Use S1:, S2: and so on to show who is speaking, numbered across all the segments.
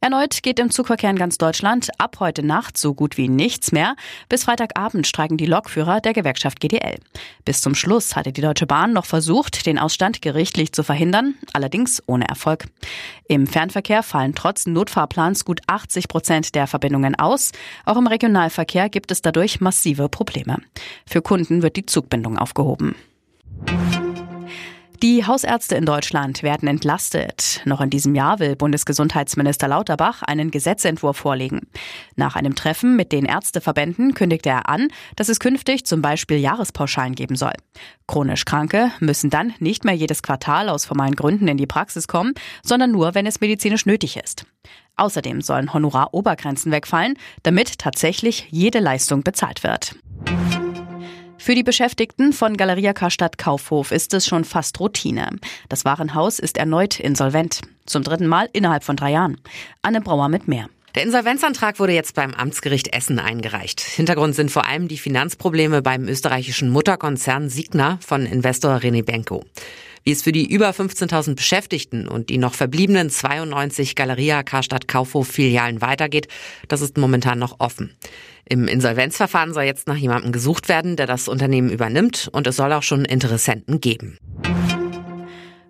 S1: Erneut geht im Zugverkehr in ganz Deutschland ab heute Nacht so gut wie nichts mehr. Bis Freitagabend streiken die Lokführer der Gewerkschaft GDL. Bis zum Schluss hatte die Deutsche Bahn noch versucht, den Ausstand gerichtlich zu verhindern, allerdings ohne Erfolg. Im Fernverkehr fallen trotz Notfahrplans gut 80 Prozent der Verbindungen aus. Auch im Regionalverkehr gibt es dadurch massive Probleme. Für Kunden wird die Zugbindung aufgehoben. Die Hausärzte in Deutschland werden entlastet. Noch in diesem Jahr will Bundesgesundheitsminister Lauterbach einen Gesetzentwurf vorlegen. Nach einem Treffen mit den Ärzteverbänden kündigte er an, dass es künftig zum Beispiel Jahrespauschalen geben soll. Chronisch Kranke müssen dann nicht mehr jedes Quartal aus formalen Gründen in die Praxis kommen, sondern nur, wenn es medizinisch nötig ist. Außerdem sollen Honorarobergrenzen wegfallen, damit tatsächlich jede Leistung bezahlt wird. Für die Beschäftigten von Galeria Karstadt Kaufhof ist es schon fast Routine. Das Warenhaus ist erneut insolvent. Zum dritten Mal innerhalb von drei Jahren. Anne Brauer mit mehr.
S2: Der Insolvenzantrag wurde jetzt beim Amtsgericht Essen eingereicht. Hintergrund sind vor allem die Finanzprobleme beim österreichischen Mutterkonzern Signa von Investor René Benko. Wie es für die über 15.000 Beschäftigten und die noch verbliebenen 92 Galeria Karstadt Kaufhof Filialen weitergeht, das ist momentan noch offen. Im Insolvenzverfahren soll jetzt nach jemandem gesucht werden, der das Unternehmen übernimmt und es soll auch schon Interessenten geben.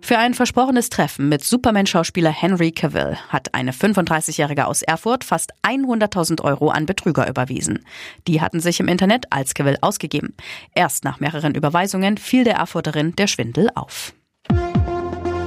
S1: Für ein versprochenes Treffen mit Superman-Schauspieler Henry Cavill hat eine 35-Jährige aus Erfurt fast 100.000 Euro an Betrüger überwiesen. Die hatten sich im Internet als Cavill ausgegeben. Erst nach mehreren Überweisungen fiel der Erfurterin der Schwindel auf.